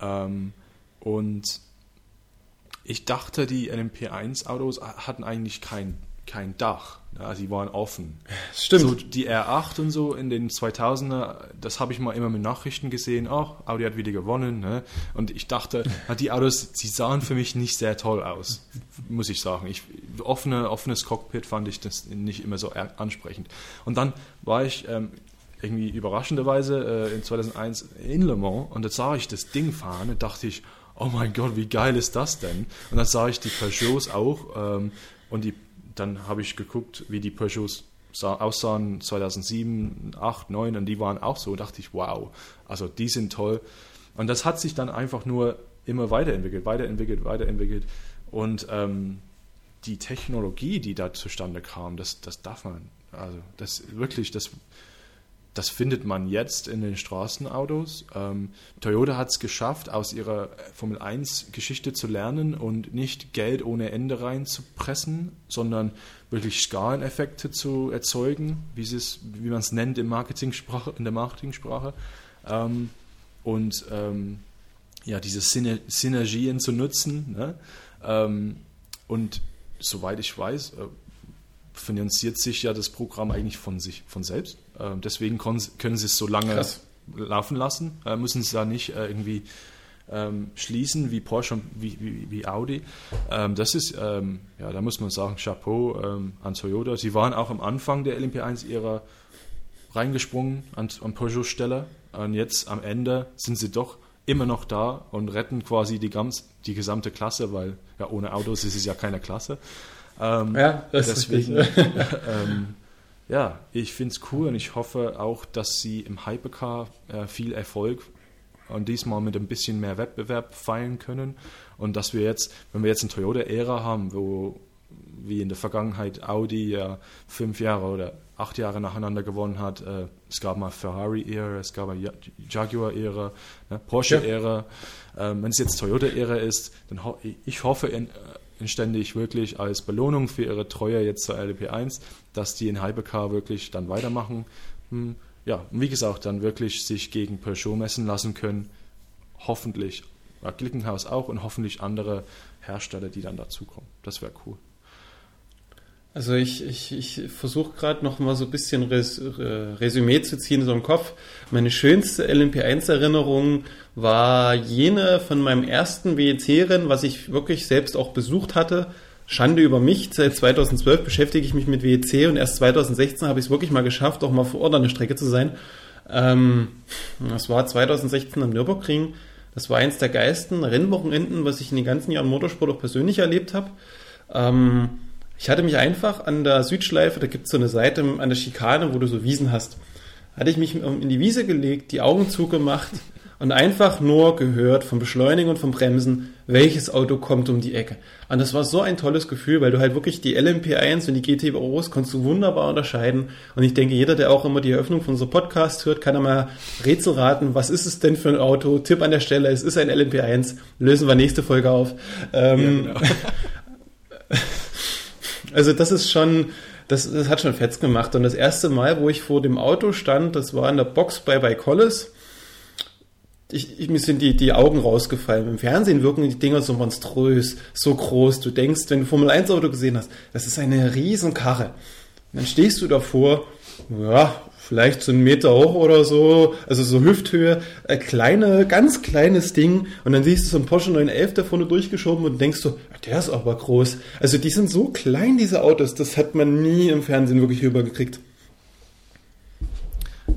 Ähm, und ich dachte, die LMP1-Autos hatten eigentlich kein, kein Dach. Ja, sie waren offen. Stimmt. So die R8 und so in den 2000er, das habe ich mal immer mit Nachrichten gesehen. Auch Audi hat wieder gewonnen. Ne? Und ich dachte, die Autos, sie sahen für mich nicht sehr toll aus, muss ich sagen. Ich, offene, offenes Cockpit fand ich das nicht immer so ansprechend. Und dann war ich ähm, irgendwie überraschenderweise äh, in 2001 in Le Mans und da sah ich das Ding fahren und dachte ich, oh mein Gott, wie geil ist das denn? Und dann sah ich die Peugeots auch ähm, und die dann habe ich geguckt, wie die Peugeots aussahen 2007, 8, 9 und die waren auch so. Und dachte ich, wow, also die sind toll. Und das hat sich dann einfach nur immer weiterentwickelt, weiterentwickelt, weiterentwickelt. Und ähm, die Technologie, die da zustande kam, das, das darf man, also das wirklich, das das findet man jetzt in den Straßenautos. Ähm, Toyota hat es geschafft, aus ihrer Formel 1-Geschichte zu lernen und nicht Geld ohne Ende reinzupressen, sondern wirklich Skaleneffekte zu erzeugen, wie, wie man es nennt in, Marketingsprache, in der Marketingsprache. Ähm, und ähm, ja, diese Syner Synergien zu nutzen. Ne? Ähm, und soweit ich weiß, äh, finanziert sich ja das Programm eigentlich von sich, von selbst. Äh, deswegen können sie es so lange Krass. laufen lassen, äh, müssen es da nicht äh, irgendwie ähm, schließen wie Porsche und wie, wie, wie Audi. Ähm, das ist, ähm, ja, da muss man sagen, Chapeau ähm, an Toyota. Sie waren auch am Anfang der LMP1 ihrer reingesprungen an, an Peugeot-Stelle und jetzt am Ende sind sie doch immer noch da und retten quasi die, ganz, die gesamte Klasse, weil ja ohne Autos ist es ja keine Klasse. Ähm, ja, das deswegen, ist richtig. ähm, ja, ich finde es cool und ich hoffe auch, dass sie im Hypercar äh, viel Erfolg und diesmal mit ein bisschen mehr Wettbewerb feiern können und dass wir jetzt, wenn wir jetzt eine Toyota-Ära haben, wo wie in der Vergangenheit Audi ja fünf Jahre oder acht Jahre nacheinander gewonnen hat. Äh, es gab mal Ferrari-Ära, es gab mal Jaguar-Ära, ne, Porsche-Ära. Ja. Ähm, wenn es jetzt Toyota-Ära ist, dann ho ich hoffe in, inständig wirklich als Belohnung für ihre Treue jetzt zur LP1, dass die in Hypercar wirklich dann weitermachen. Hm, ja, und wie gesagt, dann wirklich sich gegen Peugeot messen lassen können. Hoffentlich, Glickenhaus auch und hoffentlich andere Hersteller, die dann dazukommen. Das wäre cool. Also ich, ich, ich versuche gerade noch mal so ein bisschen Res, Resümee zu ziehen, so im Kopf. Meine schönste LMP1-Erinnerung war jene von meinem ersten WEC-Rennen, was ich wirklich selbst auch besucht hatte. Schande über mich, seit 2012 beschäftige ich mich mit WEC und erst 2016 habe ich es wirklich mal geschafft, auch mal vor Ort an der Strecke zu sein. Ähm, das war 2016 am Nürburgring. Das war eins der geilsten Rennwochenenden, was ich in den ganzen Jahren Motorsport auch persönlich erlebt habe. Ähm, ich hatte mich einfach an der Südschleife, da gibt es so eine Seite an der Schikane, wo du so Wiesen hast, hatte ich mich in die Wiese gelegt, die Augen zugemacht und einfach nur gehört vom Beschleunigen und vom Bremsen, welches Auto kommt um die Ecke. Und das war so ein tolles Gefühl, weil du halt wirklich die LMP1 und die GTOs konntest du wunderbar unterscheiden. Und ich denke, jeder, der auch immer die Eröffnung von unserem Podcast hört, kann einmal Rätsel raten, was ist es denn für ein Auto? Tipp an der Stelle, es ist ein LMP1. Lösen wir nächste Folge auf. Ähm, ja, genau. Also das ist schon, das, das hat schon fetz gemacht. Und das erste Mal, wo ich vor dem Auto stand, das war in der Box bei, bei Collis. Ich, ich, mir sind die, die Augen rausgefallen. Im Fernsehen wirken die Dinger so monströs, so groß. Du denkst, wenn du Formel 1 Auto gesehen hast, das ist eine Riesenkarre. Und dann stehst du davor, ja, vielleicht so einen Meter hoch oder so, also so Hüfthöhe, ein kleine, ganz kleines Ding und dann siehst du so einen Porsche 911 da vorne durchgeschoben und denkst so, der ist aber groß. Also die sind so klein, diese Autos, das hat man nie im Fernsehen wirklich rübergekriegt.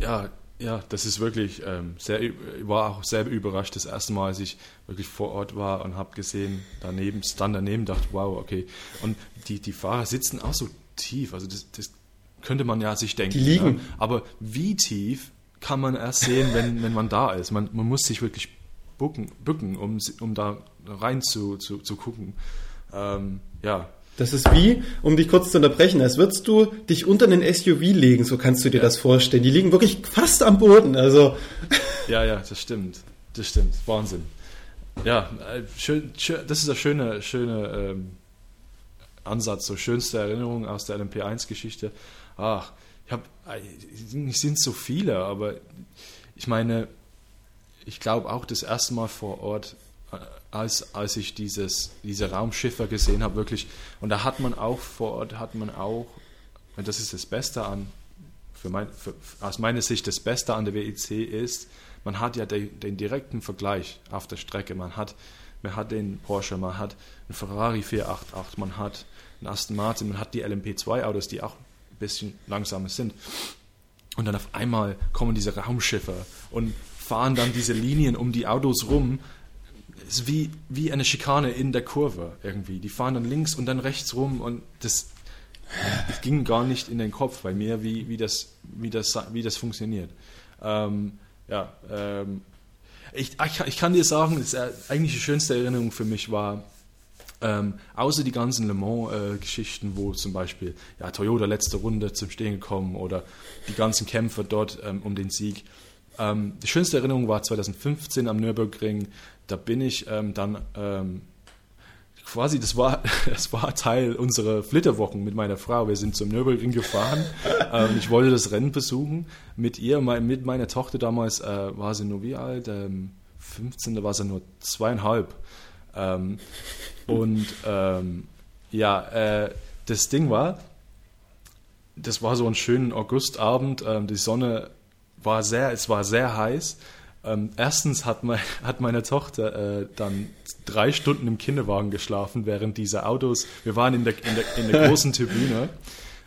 Ja, ja, das ist wirklich ähm, sehr, war auch sehr überrascht das erste Mal, als ich wirklich vor Ort war und habe gesehen, daneben, stand daneben, dachte, wow, okay. Und die, die Fahrer sitzen auch so tief, also das, das könnte man ja sich denken. Die liegen. Ja. Aber wie tief kann man erst sehen, wenn, wenn man da ist? Man, man muss sich wirklich bücken, bücken um, um da rein zu, zu, zu gucken. Ähm, ja. Das ist wie, um dich kurz zu unterbrechen, als würdest du dich unter einen SUV legen, so kannst du dir ja. das vorstellen. Die liegen wirklich fast am Boden. Also. Ja, ja, das stimmt. Das stimmt. Wahnsinn. Ja, äh, schön, schön, das ist ein schöner, schöner ähm, Ansatz, so schönste Erinnerung aus der LMP1-Geschichte ach, ich habe, es sind so viele, aber ich meine, ich glaube auch das erste Mal vor Ort, äh, als, als ich dieses, diese Raumschiffe gesehen habe, wirklich, und da hat man auch vor Ort, hat man auch, und das ist das Beste an, für mein, für, aus meiner Sicht das Beste an der WEC ist, man hat ja den, den direkten Vergleich auf der Strecke. Man hat, man hat den Porsche, man hat einen Ferrari 488, man hat einen Aston Martin, man hat die LMP2 Autos, die auch bisschen langsamer sind. Und dann auf einmal kommen diese Raumschiffe und fahren dann diese Linien um die Autos rum. Es ist wie, wie eine Schikane in der Kurve irgendwie. Die fahren dann links und dann rechts rum und das, das ging gar nicht in den Kopf bei mir, wie, wie, das, wie, das, wie das funktioniert. Ähm, ja, ähm, ich, ich, kann dir sagen, das eigentlich die schönste Erinnerung für mich war ähm, außer die ganzen Le Mans-Geschichten, wo zum Beispiel ja, Toyota letzte Runde zum Stehen gekommen oder die ganzen Kämpfe dort ähm, um den Sieg. Ähm, die schönste Erinnerung war 2015 am Nürburgring. Da bin ich ähm, dann ähm, quasi, das war, das war Teil unserer Flitterwochen mit meiner Frau. Wir sind zum Nürburgring gefahren. ähm, ich wollte das Rennen besuchen mit ihr, mit meiner Tochter damals, äh, war sie nur wie alt? Ähm, 15, da war sie nur zweieinhalb. Ähm, und ähm, ja, äh, das Ding war, das war so ein schöner Augustabend. Ähm, die Sonne war sehr, es war sehr heiß. Ähm, erstens hat, mein, hat meine Tochter äh, dann drei Stunden im Kinderwagen geschlafen während dieser Autos. Wir waren in der, in der, in der großen Tribüne.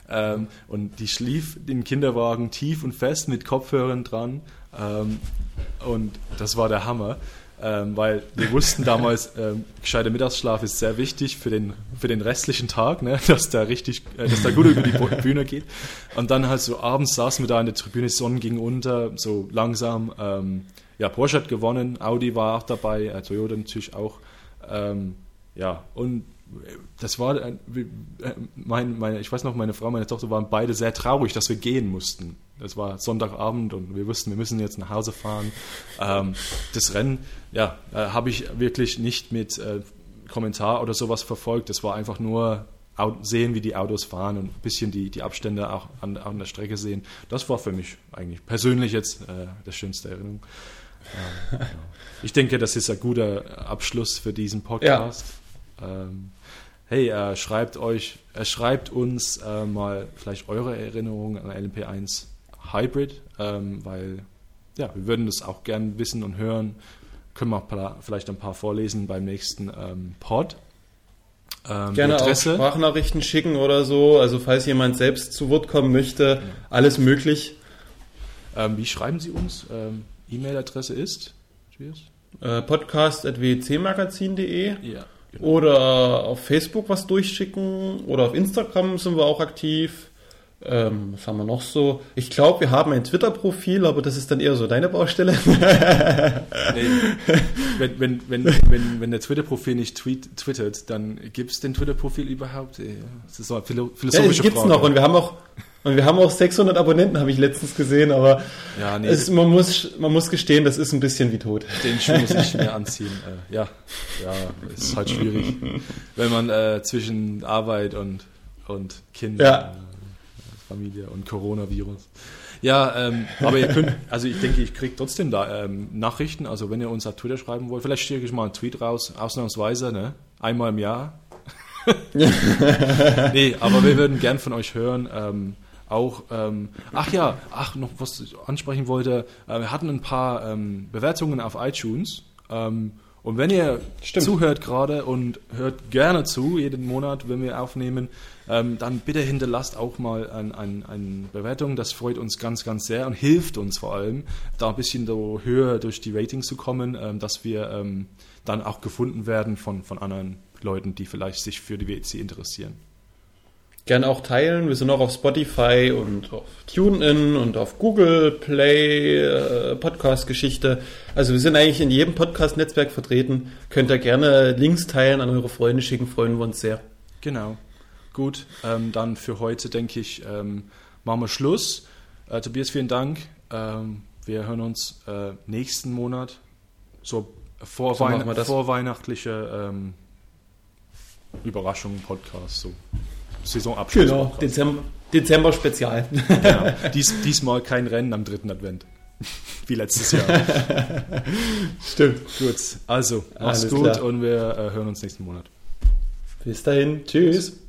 Ähm, und die schlief im Kinderwagen tief und fest mit Kopfhörern dran. Ähm, und das war der Hammer. Ähm, weil wir wussten damals, ähm, gescheiter Mittagsschlaf ist sehr wichtig für den, für den restlichen Tag, ne? dass der richtig, äh, dass der gut über die Bühne geht. Und dann halt so abends saßen wir da in der Tribüne, Sonne ging unter, so langsam. Ähm, ja, Porsche hat gewonnen, Audi war auch dabei, äh, Toyota natürlich auch. Ähm, ja, und das war, äh, mein, meine, ich weiß noch, meine Frau, meine Tochter waren beide sehr traurig, dass wir gehen mussten. Das war Sonntagabend und wir wussten, wir müssen jetzt nach Hause fahren. Ähm, das Rennen, ja, äh, habe ich wirklich nicht mit äh, Kommentar oder sowas verfolgt. Das war einfach nur sehen, wie die Autos fahren und ein bisschen die, die Abstände auch an, an der Strecke sehen. Das war für mich eigentlich persönlich jetzt äh, das schönste Erinnerung. Ähm, ja. Ich denke, das ist ein guter Abschluss für diesen Podcast. Ja. Ähm, hey, äh, schreibt euch, äh, schreibt uns äh, mal vielleicht eure Erinnerungen an LMP1 Hybrid, ähm, weil ja, wir würden das auch gern wissen und hören. Können wir vielleicht ein paar vorlesen beim nächsten ähm, Pod. Ähm, Gerne auch Sprachnachrichten schicken oder so. Also falls jemand selbst zu Wort kommen möchte, ja. alles möglich. Ähm, wie schreiben Sie uns? Ähm, E-Mail-Adresse ist? Äh, podcast.wcmagazin.de ja. Genau. Oder auf Facebook was durchschicken oder auf Instagram sind wir auch aktiv. Ähm, was haben wir noch so? Ich glaube, wir haben ein Twitter-Profil, aber das ist dann eher so deine Baustelle. nee, wenn, wenn, wenn, wenn, wenn der Twitter-Profil nicht tweet, twittert, dann gibt es den Twitter-Profil überhaupt? Das ist so eine philosophische ja, das gibt's Frage. noch und wir haben auch und wir haben auch 600 Abonnenten, habe ich letztens gesehen, aber ja, nee, es, man, muss, man muss gestehen, das ist ein bisschen wie tot. Den Schuh muss ich mir anziehen. Äh, ja, ja, ist halt schwierig, wenn man äh, zwischen Arbeit und, und Kind, ja. Familie und Coronavirus. Ja, ähm, aber ihr könnt, also ich denke, ich kriege trotzdem da ähm, Nachrichten. Also wenn ihr uns auf Twitter schreiben wollt, vielleicht schicke ich mal einen Tweet raus, ausnahmsweise, ne? Einmal im Jahr. nee, aber wir würden gern von euch hören. Ähm, auch, ähm, ach ja, ach, noch was ich ansprechen wollte, äh, wir hatten ein paar ähm, Bewertungen auf iTunes. Ähm, und wenn ihr Stimmt. zuhört gerade und hört gerne zu, jeden Monat, wenn wir aufnehmen, ähm, dann bitte hinterlasst auch mal eine ein, ein Bewertung. Das freut uns ganz, ganz sehr und hilft uns vor allem, da ein bisschen so höher durch die Ratings zu kommen, ähm, dass wir ähm, dann auch gefunden werden von, von anderen Leuten, die vielleicht sich für die WEC interessieren. Gerne auch teilen. Wir sind auch auf Spotify und auf TuneIn und auf Google Play, äh, Podcast-Geschichte. Also wir sind eigentlich in jedem Podcast-Netzwerk vertreten. Könnt ihr gerne Links teilen, an eure Freunde schicken, freuen wir uns sehr. Genau. Gut, ähm, dann für heute denke ich, ähm, machen wir Schluss. Äh, Tobias, vielen Dank. Ähm, wir hören uns äh, nächsten Monat, so vor, so Weihn vorweihnachtliche ähm, Überraschungen, Podcast, so. Saisonabschluss. Genau, Dezember, Dezember Spezial. Genau. Dies, diesmal kein Rennen am dritten Advent. Wie letztes Jahr. Stimmt. Gut, also mach's Alles gut klar. und wir äh, hören uns nächsten Monat. Bis dahin. Tschüss.